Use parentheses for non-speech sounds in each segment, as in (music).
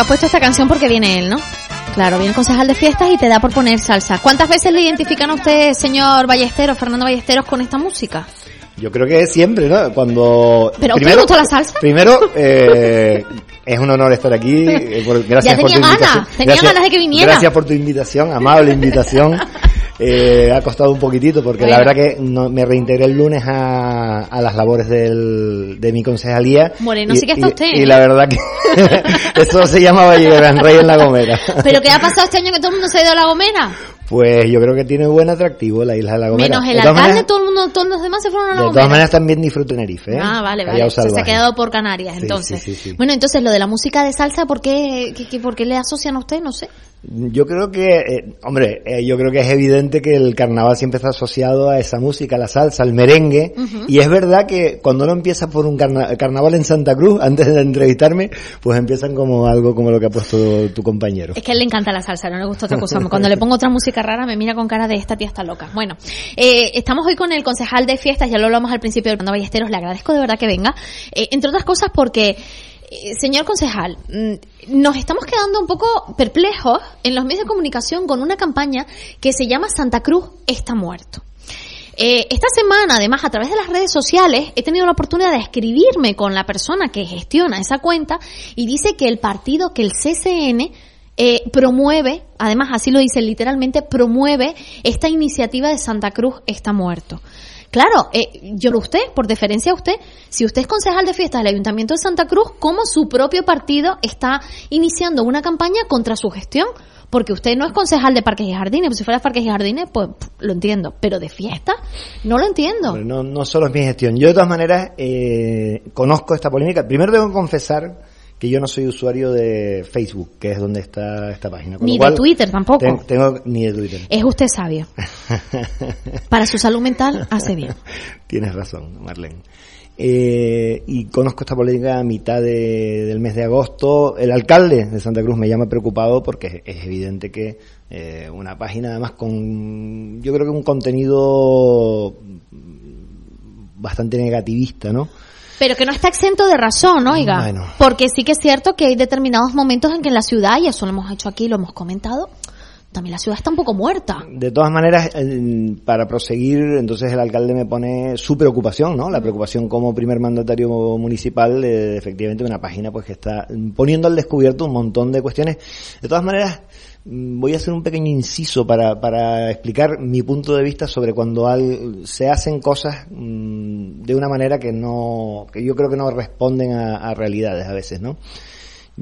has puesto esta canción porque viene él, ¿no? Claro, viene el concejal de fiestas y te da por poner salsa. ¿Cuántas veces le identifican a usted, señor Ballesteros, Fernando Ballesteros, con esta música? Yo creo que siempre, ¿no? Cuando... ¿Pero primero, te gusta la salsa? Primero, eh, (laughs) es un honor estar aquí. Eh, gracias ya tenía ganas, tenía ganas de que viniera. Gracias por tu invitación, amable invitación. (laughs) Eh, ha costado un poquitito porque la verdad que no, me reintegré el lunes a, a las labores del, de mi concejalía. Moreno, sí que está usted. Y, la verdad que (laughs) eso se llama Valle Rey en La Gomera. ¿Pero qué ha pasado este año que todo el mundo se ha ido a La Gomera? Pues yo creo que tiene buen atractivo la isla de La Gomera. Menos el alcalde, todo el mundo, todos los demás se fueron a La Gomera. De todas maneras también disfruto Tenerife. ¿eh? Ah, vale, vale. se ha quedado por Canarias, entonces. Sí, sí, bueno, entonces lo de la música de salsa, ¿por qué, qué, por qué le asocian a usted? No sé. Yo creo que, eh, hombre, eh, yo creo que es evidente que el carnaval siempre está asociado a esa música, a la salsa, al merengue, y es verdad que cuando uno empieza por un carnaval en Santa Cruz, (laughs) antes de entrevistarme, pues empiezan como algo como lo que ha puesto tu compañero. Es que a él le encanta la salsa, no le gusta otra cosa. Cuando le pongo otra música rara me mira con cara de esta tía está loca. Bueno, eh, estamos hoy con el concejal de fiestas, ya lo hablamos al principio del Ballesteros, le agradezco de verdad que venga, entre otras cosas porque eh, señor concejal, mm, nos estamos quedando un poco perplejos en los medios de comunicación con una campaña que se llama Santa Cruz está muerto. Eh, esta semana, además, a través de las redes sociales, he tenido la oportunidad de escribirme con la persona que gestiona esa cuenta y dice que el partido, que el CCN, eh, promueve, además así lo dice literalmente, promueve esta iniciativa de Santa Cruz está muerto. Claro, eh, yo usted, por deferencia a usted, si usted es concejal de fiestas del Ayuntamiento de Santa Cruz, ¿cómo su propio partido está iniciando una campaña contra su gestión? Porque usted no es concejal de parques y jardines, pues si fuera de parques y jardines, pues lo entiendo, pero de fiestas no lo entiendo. No, no solo es mi gestión. Yo de todas maneras eh, conozco esta polémica. Primero debo confesar que yo no soy usuario de Facebook, que es donde está esta página. ni de Twitter tampoco. tengo ni de Twitter. Es usted sabio. (laughs) Para su salud mental hace bien. Tienes razón, Marlene. Eh, y conozco esta política a mitad del mes de agosto. El alcalde de Santa Cruz me llama preocupado porque es, evidente que eh, una página además con, yo creo que un contenido bastante negativista, ¿no? Pero que no está exento de razón, oiga. Porque sí que es cierto que hay determinados momentos en que en la ciudad, y eso lo hemos hecho aquí, lo hemos comentado, también la ciudad está un poco muerta. De todas maneras, para proseguir, entonces el alcalde me pone su preocupación, ¿no? La preocupación como primer mandatario municipal de, efectivamente una página pues que está poniendo al descubierto un montón de cuestiones. De todas maneras, Mm, voy a hacer un pequeño inciso para, para explicar mi punto de vista sobre cuando se hacen cosas mm, de una manera que no, que yo creo que no responden a, realidades a veces, ¿no?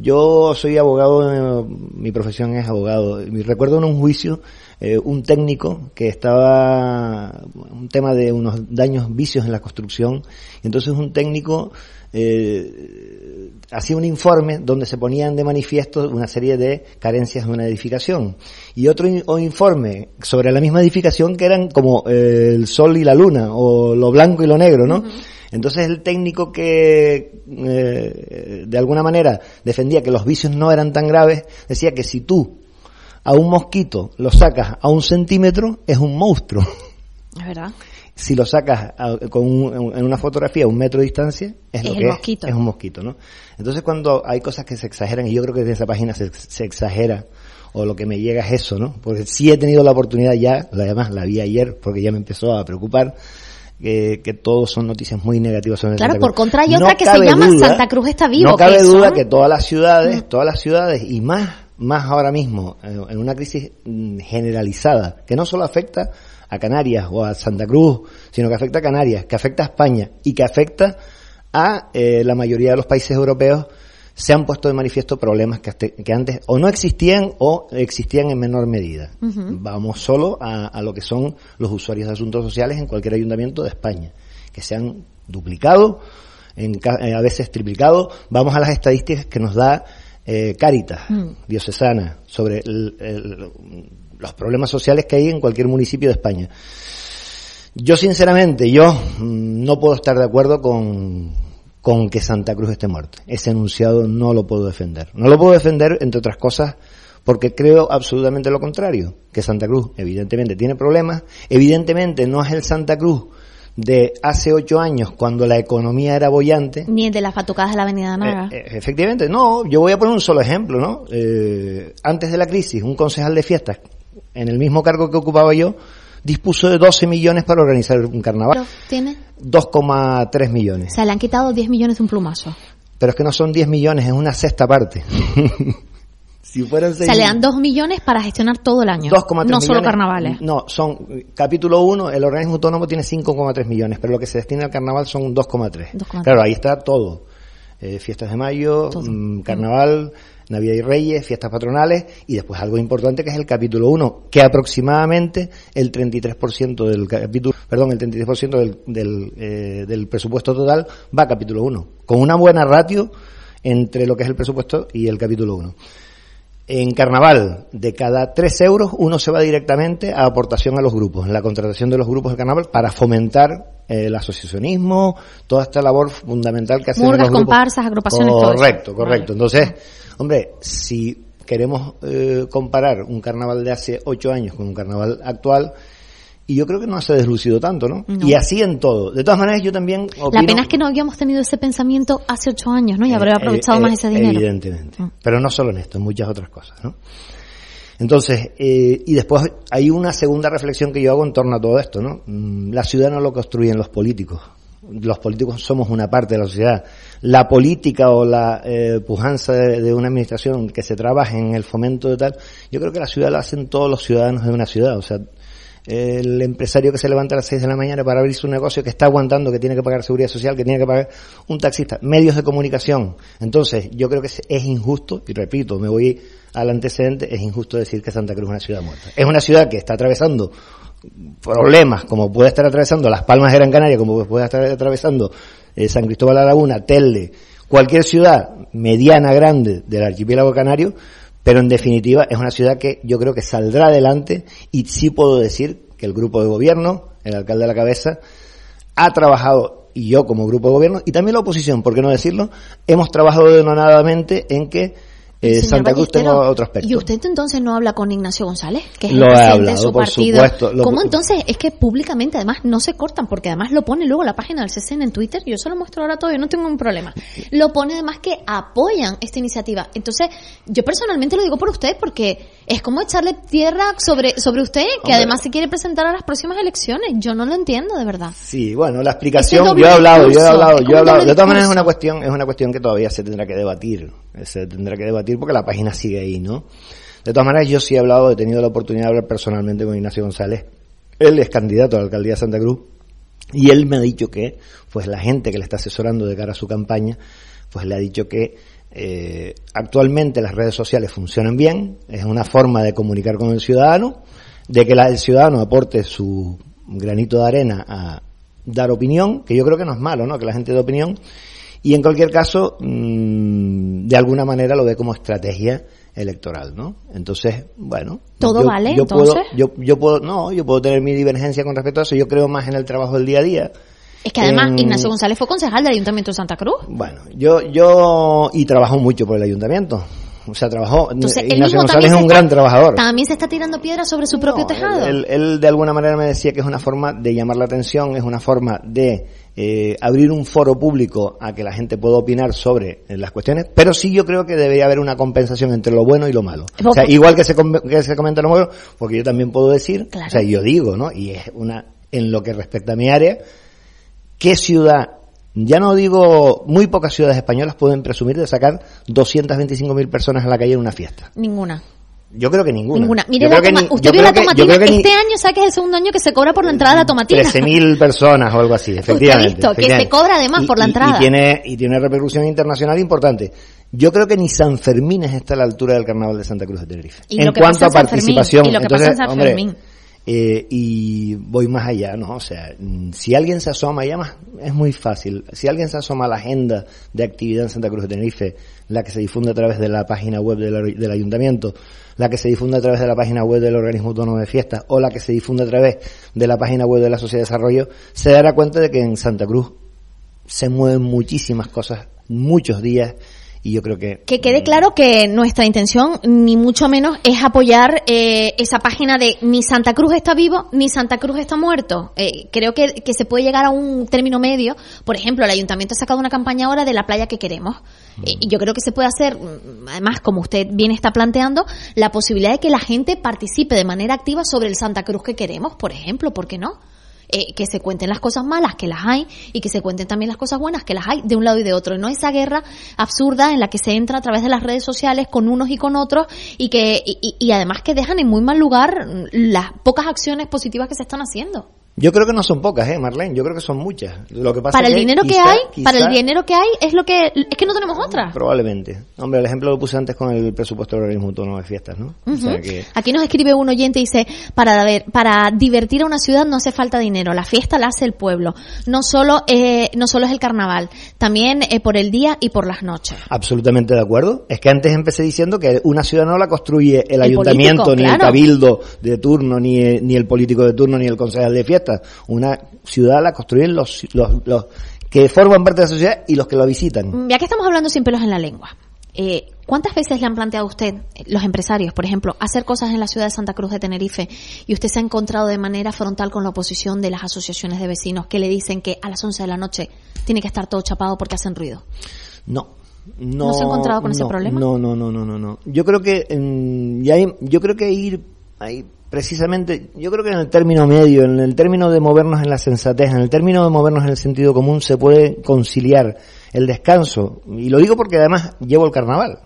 Yo soy abogado, mi profesión es abogado. Y recuerdo en un juicio eh, un técnico que estaba, un tema de unos daños, vicios en la construcción. Entonces un técnico eh, hacía un informe donde se ponían de manifiesto una serie de carencias de una edificación y otro informe sobre la misma edificación que eran como eh, el sol y la luna o lo blanco y lo negro, ¿no? Entonces el técnico que eh, de alguna manera defendía que los vicios no eran tan graves decía que si tú a un mosquito lo sacas a un centímetro es un monstruo. Es verdad si lo sacas con en una fotografía a un metro de distancia, es, lo que es, un mosquito, ¿no? Entonces cuando hay cosas que se exageran, y yo creo que en esa página se, exagera, o lo que me llega es eso, ¿no? Porque sí he tenido la oportunidad ya, además la vi ayer porque ya me empezó a preocupar, que, que todos son noticias muy negativas sobre Claro, por contra hay otra que se llama Santa Cruz está vivo. No cabe duda que todas las ciudades, mm. todas las ciudades y más, más ahora mismo, en una crisis mm, generalizada, que no solo afecta a Canarias o a Santa Cruz, sino que afecta a Canarias, que afecta a España y que afecta a eh, la mayoría de los países europeos, se han puesto de manifiesto problemas que, que antes o no existían o existían en menor medida. Vamos solo a, lo que son los usuarios de asuntos sociales en cualquier ayuntamiento de España, que se han duplicado, en, eh, a veces triplicado. Vamos a las estadísticas que nos da eh, Caritas, mm. diocesana, sobre el los problemas sociales que hay en cualquier municipio de España. Yo sinceramente, yo mm, no puedo estar de acuerdo con, con que Santa Cruz esté muerta. Ese enunciado no lo puedo defender. No lo puedo defender, entre otras cosas, porque creo absolutamente lo contrario, que Santa Cruz evidentemente tiene problemas, evidentemente no es el Santa Cruz de hace ocho años, cuando la economía era bollante. Ni el de las fatucadas de la Avenida Naga. Eh, eh, efectivamente, no, yo voy a poner un solo ejemplo, ¿no? Eh, antes de la crisis, un concejal de fiestas, en el mismo cargo que ocupaba yo, dispuso de 12 millones para organizar un carnaval. ¿Tiene? 2,3 millones. O sea, le han quitado 10 millones de un plumazo. Pero es que no son 10 millones, es una sexta parte. (laughs) si fueran 6 o sea, le dan 2 millones para gestionar todo el año. 2,3 No solo carnavales. No, son, capítulo 1, el organismo autónomo tiene 5,3 millones, pero lo que se destina al carnaval son 2,3. Claro, ahí está todo. Eh, fiestas de mayo, mmm, carnaval, Navidad y Reyes, fiestas patronales y después algo importante que es el capítulo 1, que aproximadamente el 33% del capítulo, perdón, el 33% del, del, eh, del presupuesto total va a capítulo 1, con una buena ratio entre lo que es el presupuesto y el capítulo 1. En carnaval, de cada 3 euros, uno se va directamente a aportación a los grupos, en la contratación de los grupos de carnaval para fomentar el asociacionismo, toda esta labor fundamental que hacen los grupos. comparsas, agrupaciones, Correcto, correcto. Entonces, Hombre, si queremos eh, comparar un carnaval de hace ocho años con un carnaval actual, y yo creo que no se ha deslucido tanto, ¿no? Y así en todo. De todas maneras, yo también opino... La pena es que no habíamos tenido ese pensamiento hace ocho años, ¿no? Y habría eh, aprovechado eh, más ese dinero. Evidentemente. Mm. Pero no solo en esto, en muchas otras cosas, ¿no? Entonces, y después hay una segunda reflexión que yo hago en torno a todo esto, ¿no? Mm, la ciudad no lo construyen los políticos los políticos somos una parte de la sociedad. La política o la eh, pujanza de, una administración que se trabaje en el fomento de tal, yo creo que la ciudad la hacen todos los ciudadanos de una ciudad. O sea, el empresario que se levanta a las 6 de la mañana para abrir su negocio, que está aguantando, que tiene que pagar seguridad social, que tiene que pagar un taxista, medios de comunicación. Entonces, yo creo que es injusto, y repito, me voy al antecedente, es injusto decir que Santa Cruz es una ciudad muerta. Es una ciudad que está atravesando problemas como puede estar atravesando Las Palmas de Gran Canaria, como puede estar atravesando eh, San Cristóbal de la Laguna, Telde, cualquier ciudad mediana, grande del archipiélago canario, pero en definitiva es una ciudad que yo creo que saldrá adelante y sí puedo decir que el grupo de gobierno, el alcalde de la cabeza, ha trabajado, y yo como grupo de gobierno, y también la oposición, ¿por qué no decirlo? Hemos trabajado denodadamente en que eh, Santa Cruz tengo otro aspecto. ¿Y usted entonces no habla con Ignacio González, que es el presidente de su partido? ¿Cómo entonces es que públicamente además no se cortan? Porque además lo pone luego la página del CCN en Twitter, yo se lo muestro ahora todo, yo no tengo un problema. Lo pone además que apoyan esta iniciativa. Entonces, yo personalmente lo digo por usted porque es como echarle tierra sobre, sobre usted, que además se quiere presentar a las próximas elecciones. Yo no lo entiendo de verdad. Sí, bueno, la explicación, yo he hablado, yo he hablado, yo he hablado. De todas maneras es una cuestión, es una cuestión que todavía se tendrá que debatir. Se tendrá que debatir porque la página sigue ahí, ¿no? De todas maneras, yo sí he hablado, he tenido la oportunidad de hablar personalmente con Ignacio González. Él es candidato a la alcaldía de Santa Cruz y él me ha dicho que, pues la gente que le está asesorando de cara a su campaña, pues le ha dicho que eh, actualmente las redes sociales funcionan bien, es una forma de comunicar con el ciudadano, de que el ciudadano aporte su granito de arena a dar opinión, que yo creo que no es malo, ¿no? Que la gente dé opinión, y en cualquier caso, mm, de alguna manera lo ve como estrategia electoral, ¿no? Entonces, bueno. ¿Todo vale, yo entonces? Puedo, yo, yo puedo, no, yo puedo tener mi divergencia con respecto a eso, yo creo más en el trabajo del día a día. Es que además Ignacio González fue concejal del Ayuntamiento de Santa Cruz. Bueno, yo, yo, y trabajo mucho por el Ayuntamiento. O sea, trabajó. Ignacio González es un gran trabajador. También se está tirando piedras sobre su propio tejado. Él, de alguna manera me decía que es una forma de llamar la atención, es una forma de eh, abrir un foro público a que la gente pueda opinar sobre las cuestiones, pero sí yo creo que debería haber una compensación entre lo bueno y lo malo. O sea, igual que se, que se comenta lo bueno, porque yo también puedo decir, o sea, yo digo, ¿no? Y es una, en lo que respecta a mi área, ¿qué ciudad ya no digo, muy pocas ciudades españolas pueden presumir de sacar 225.000 personas a la calle en una fiesta. Ninguna. Yo creo que ninguna. Ninguna. Mire, la usted vio la tomatina. este año sabe que es el segundo año que se cobra por la entrada de la tomatina. 13.000 personas o algo así, efectivamente. (laughs) Usted ha visto que se cobra además por la entrada. Y, tiene, y tiene repercusión internacional importante. Yo creo que ni San Fermín está a la altura del carnaval de Santa Cruz de Tenerife. en cuanto a participación. y lo que Entonces, pasa en San Fermín. Eh, y voy más allá, ¿no? O sea, mm, si alguien se asoma, ya más, es muy fácil. Si alguien se asoma a la agenda de actividad en Santa Cruz de Tenerife, la que se difunde a través de la página web del, ayuntamiento, la que se difunde a través de la página web del organismo autónomo de fiestas o la que se difunde a través de la página web de la Sociedad de Desarrollo, se dará cuenta de que en Santa Cruz se mueven muchísimas cosas, muchos días y yo creo que... Que quede claro que nuestra intención, ni mucho menos, es apoyar eh, esa página de ni Santa Cruz está vivo, ni Santa Cruz está muerto. Eh, creo que, que se puede llegar a un término medio. Por ejemplo, el ayuntamiento ha sacado una campaña ahora de la playa que queremos. Eh, y yo creo que se puede hacer, mm, además, como usted bien está planteando, la posibilidad de que la gente participe de manera activa sobre el Santa Cruz que queremos, por ejemplo, ¿por qué no? Eh, que se cuenten las cosas malas, que las hay, y que se cuenten también las cosas buenas, que las hay de un lado y de otro. Y no esa guerra absurda en la que se entra a través de las redes sociales con unos y con otros, y que, y, y además que dejan en muy mal lugar las pocas acciones positivas que se están haciendo. Yo creo que no son pocas, ¿eh, Marlene? Yo creo que son muchas. Lo que pasa para el que dinero que hay, quizá- para el dinero que hay, es lo que, es que no tenemos otra. Probablemente. Hombre, el ejemplo lo puse antes con el presupuesto del organismo autónomo de fiestas, ¿no? O sea Ujú. que... Aquí nos escribe un oyente y dice, para, ver, para divertir a una ciudad no hace falta dinero, la fiesta la hace el pueblo. No solo, eh, no solo es el carnaval, también eh, por el día y por las noches. Absolutamente de acuerdo. Es que antes empecé diciendo que una ciudad no la construye el, El ayuntamiento, político, ni el cabildo de turno, ni, eh, ni el político de turno, ni el concejal de fiestas. Una ciudad la construyen los, los, los que forman parte de la sociedad y los que la visitan. Ya que estamos hablando sin pelos en la lengua, eh, ¿cuántas veces le han planteado a usted, eh, los empresarios, por ejemplo, hacer cosas en la ciudad de Santa Cruz de Tenerife y usted se ha encontrado de manera frontal con la oposición de las asociaciones de vecinos que le dicen que a las 11 de la noche tiene que estar todo chapado porque hacen ruido? No. No, ¿No se ha encontrado con ese problema? No, no, no, no, no, no. Yo creo que mm, y hay- yo creo que ir ahí precisamente, yo creo que en el término medio, en el término de movernos en la sensatez, en el término de movernos en el sentido común, se puede conciliar el descanso. Y lo digo porque además llevo el carnaval.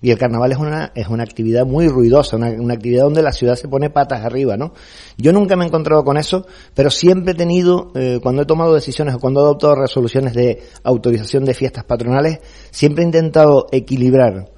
Y el carnaval es una, es una actividad muy ruidosa, una, actividad donde la ciudad se pone patas arriba, ¿no? Yo nunca me he encontrado con eso, pero siempre he tenido, eh, cuando he tomado decisiones o cuando he adoptado resoluciones de autorización de fiestas patronales, siempre he intentado equilibrar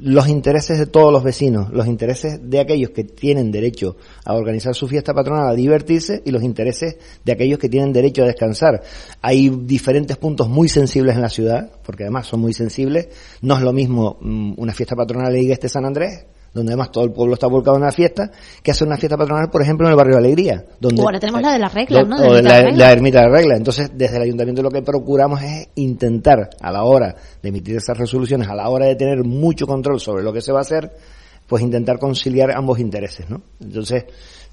los intereses de todos los vecinos, los intereses de aquellos que tienen derecho a organizar su fiesta patronal, a divertirse, y los intereses de aquellos que tienen derecho a descansar. Hay diferentes puntos muy sensibles en la ciudad, porque además son muy sensibles. No es lo mismo mm, una fiesta patronal de Igeste San Andrés, donde además todo el pueblo está volcado en la fiesta, que hacer una fiesta patronal, por ejemplo, en el barrio de Alegría. Donde, O ahora tenemos la de la regla, do- ¿no? o De la ermita de la regla. Entonces, desde el ayuntamiento lo que procuramos es intentar, a la hora de emitir esas resoluciones, a la hora de tener mucho control sobre lo que se va a hacer, pues intentar conciliar ambos intereses, ¿no? Entonces,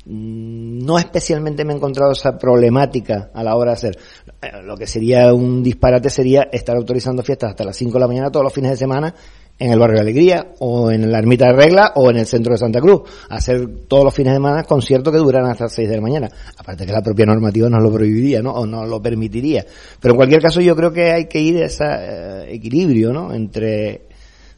mm, no especialmente me he encontrado esa problemática a la hora de hacer. Eh, Lo que sería un disparate sería estar autorizando fiestas hasta las 5 de la mañana todos los fines de semana en el barrio de Alegría o en la ermita de Regla o en el centro de Santa Cruz. Hacer todos los fines de semana conciertos que duran hasta las 6 de la mañana. Aparte que la propia normativa nos lo prohibiría, ¿no? O no lo permitiría. Pero en cualquier caso yo creo que hay que ir a ese equilibrio, ¿no? Entre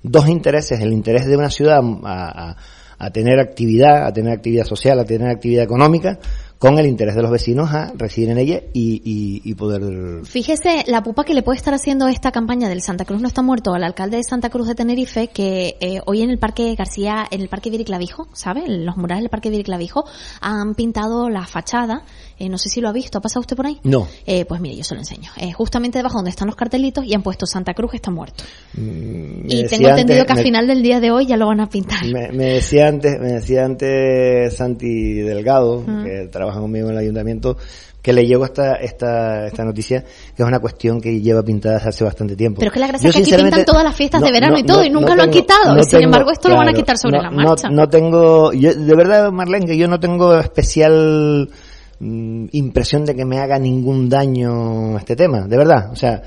dos intereses, el interés de una ciudad a- a tener actividad, a tener actividad social, a tener actividad económica, con el interés de los vecinos a residir en ella y, y- y poder... Fíjese la pupa que le puede estar haciendo esta campaña del Santa Cruz no está muerto al alcalde de Santa Cruz de Tenerife, que eh, hoy en el Parque García, en el Parque Viriclavijo, ¿sabe? En Los murales del Parque Viriclavijo han pintado la fachada. Eh, no sé si lo ha visto, ¿ha pasado usted por ahí? No. Eh, pues mire, yo se lo enseño. Eh, justamente debajo donde están los cartelitos y han puesto Santa Cruz está muerto. Mm, Y tengo entendido antes- que al me- final del día de hoy ya lo van a pintar. Me, me decía antes, me decía antes Santi Delgado, Mm. que trabaja conmigo en el ayuntamiento, que le llegó esta, esta, esta noticia, que es una cuestión que lleva pintada hace bastante tiempo. Pero es que la gracia Yo, es que aquí pintan todas las fiestas de verano y todo, y nunca lo han quitado. no Sin embargo, esto lo van a quitar sobre la marcha. No, tengo, yo, de verdad, Marlene, que yo no tengo especial mm, impresión de que me haga ningún daño este tema, de verdad. O sea,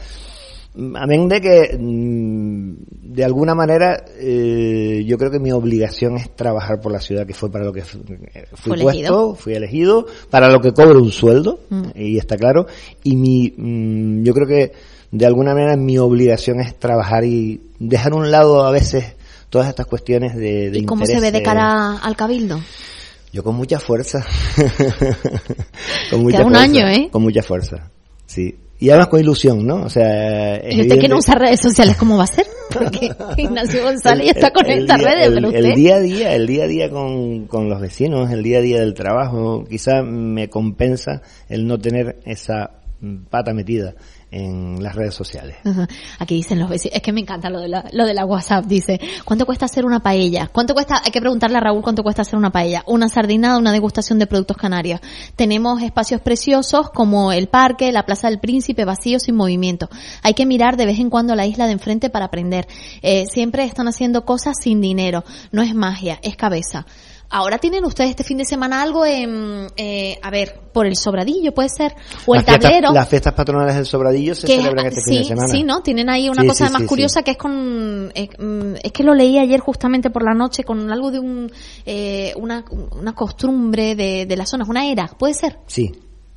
amén de que mm, de alguna manera eh, yo creo que mi obligación es trabajar por la ciudad que fue para lo que fu- eh, fui Fue puesto, elegido. fui elegido, para lo que cobro un sueldo, Mm. y está claro, y mi, mm, yo creo que de alguna manera mi obligación es trabajar y dejar a un lado a veces todas estas cuestiones de, de ¿Y cómo se ve de eh, cara al cabildo? yo con mucha fuerza. (laughs) con mucha Queda un fuerza. año, ¿eh? Con mucha fuerza. Sí. Y además con ilusión, ¿no? O sea, es ¿Y usted que no usa redes sociales, cómo va a ser? (laughs) Porque Ignacio González ya está con estas redes, el- pero el usted... día a día, el día a día con, con los vecinos, el día a día del trabajo, quizá me compensa el no tener esa mm, pata metida en las redes sociales. Aquí dicen los vecinos, es que me encanta lo de la, lo de la WhatsApp, dice, ¿cuánto cuesta hacer una paella? ¿Cuánto cuesta, hay que preguntarle a Raúl cuánto cuesta hacer una paella? Una sardinada, una degustación de productos canarios. Tenemos espacios preciosos como el parque, la Plaza del Príncipe, vacíos sin movimiento. Hay que mirar de vez en cuando la isla de enfrente para aprender. Eh, siempre están haciendo cosas sin dinero. No es magia, es cabeza. Ahora tienen ustedes este fin de semana algo en, eh, a ver, por el Sobradillo, puede ser, o el tablero. las fiestas patronales del Sobradillo se celebran este fin de semana. Sí, ¿no? Tienen ahí una cosa más curiosa que es con, eh, mm, es que lo leí ayer justamente por la noche con algo de un, eh, una, una costumbre de, de la zona, una era, ¿puede ser? Sí.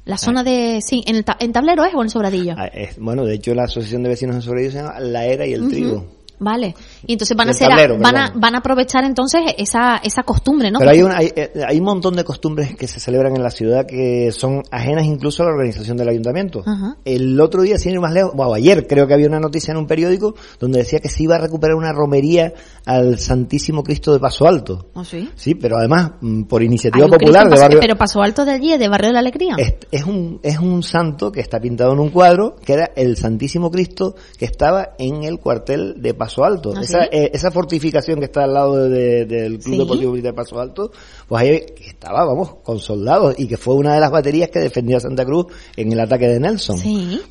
La zona de, sí, en, el en tablero es o en el Sobradillo. Ah, bueno, de hecho la asociación de vecinos del Sobradillo se llama La Era y el Trigo. Vale. Y entonces van a hacer, van a, van a aprovechar entonces esa, esa costumbre, ¿no? Pero hay un, hay, eh, hay, un montón de costumbres que se celebran en la ciudad que son ajenas incluso a la organización del ayuntamiento. El otro día, sin ir más lejos, bueno, ayer creo que había una noticia en un periódico donde decía que se iba a recuperar una romería al Santísimo Cristo de Paso Alto. ¿Ah, sí? Sí, pero además mm, por iniciativa popular de barrio... Pero Paso Alto de allí, de Barrio de la Alegría. Es, es, un, es un santo que está pintado en un cuadro que era el Santísimo Cristo que estaba en el cuartel de Paso Alto. ¿Ah, eh, esa, fortificación que está al lado del Club Deportivo de Paso Alto, pues ahí estaba, vamos, con soldados y que fue una de las baterías que defendió a Santa Cruz en el ataque de Nelson.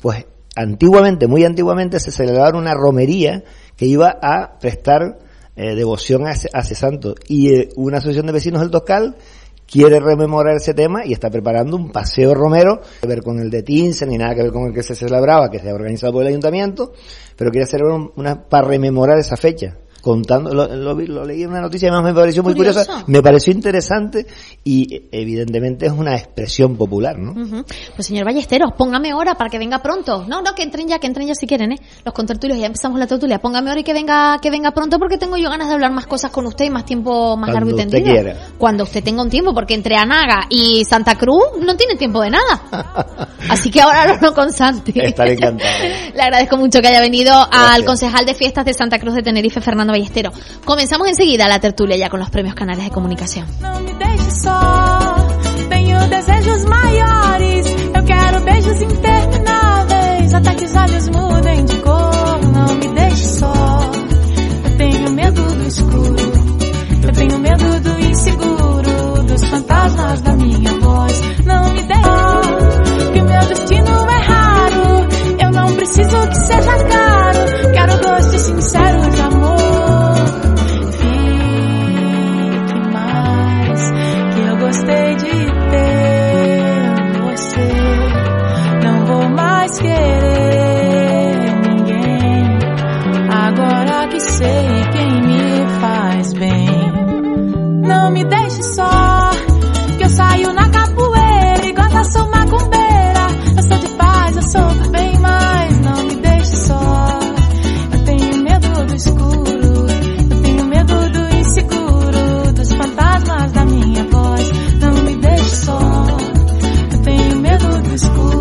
Pues antiguamente, muy antiguamente, se celebraba una romería que iba a prestar eh, devoción a ese, santo. Y eh, una asociación de vecinos del Toscal quiere rememorar ese tema y está preparando un paseo romero, que ver con el de Tinsen ni nada que ver con el que se celebraba, que se ha organizado por el ayuntamiento, pero quiere hacer una para rememorar esa fecha contando, lo, lo, leí en una noticia y además me pareció muy curiosa, me pareció interesante y evidentemente es una expresión popular, ¿no? Pues señor Ballesteros, póngame hora para que venga pronto. No, no, que entren ya, que entren ya si quieren, ¿eh? Los contertulios, ya empezamos la tertulia. Póngame hora y que venga, que venga pronto porque tengo yo ganas de hablar más cosas con usted y más tiempo, más largo y tendido. Quiera. Cuando usted tenga un tiempo, porque entre Anaga y Santa Cruz no tiene tiempo de nada. (laughs) Así que ahora no con Santi. Estaré encantado. (laughs) Le agradezco mucho que haya venido al concejal de fiestas de Santa Cruz de Tenerife, Fernando Ballestero. Comenzamos enseguida la tertulia ya con los premios canales de comunicación. No me dejes só, tenho desejos maiores, eu quero beijos intermináveis, até que os olhos mudem de cor. Não me deixe só, eu tenho medo do escuro, eu tenho medo do inseguro, dos fantasmas da minha voz. Não me deixe, que o meu destino é raro, eu não preciso que seja caro.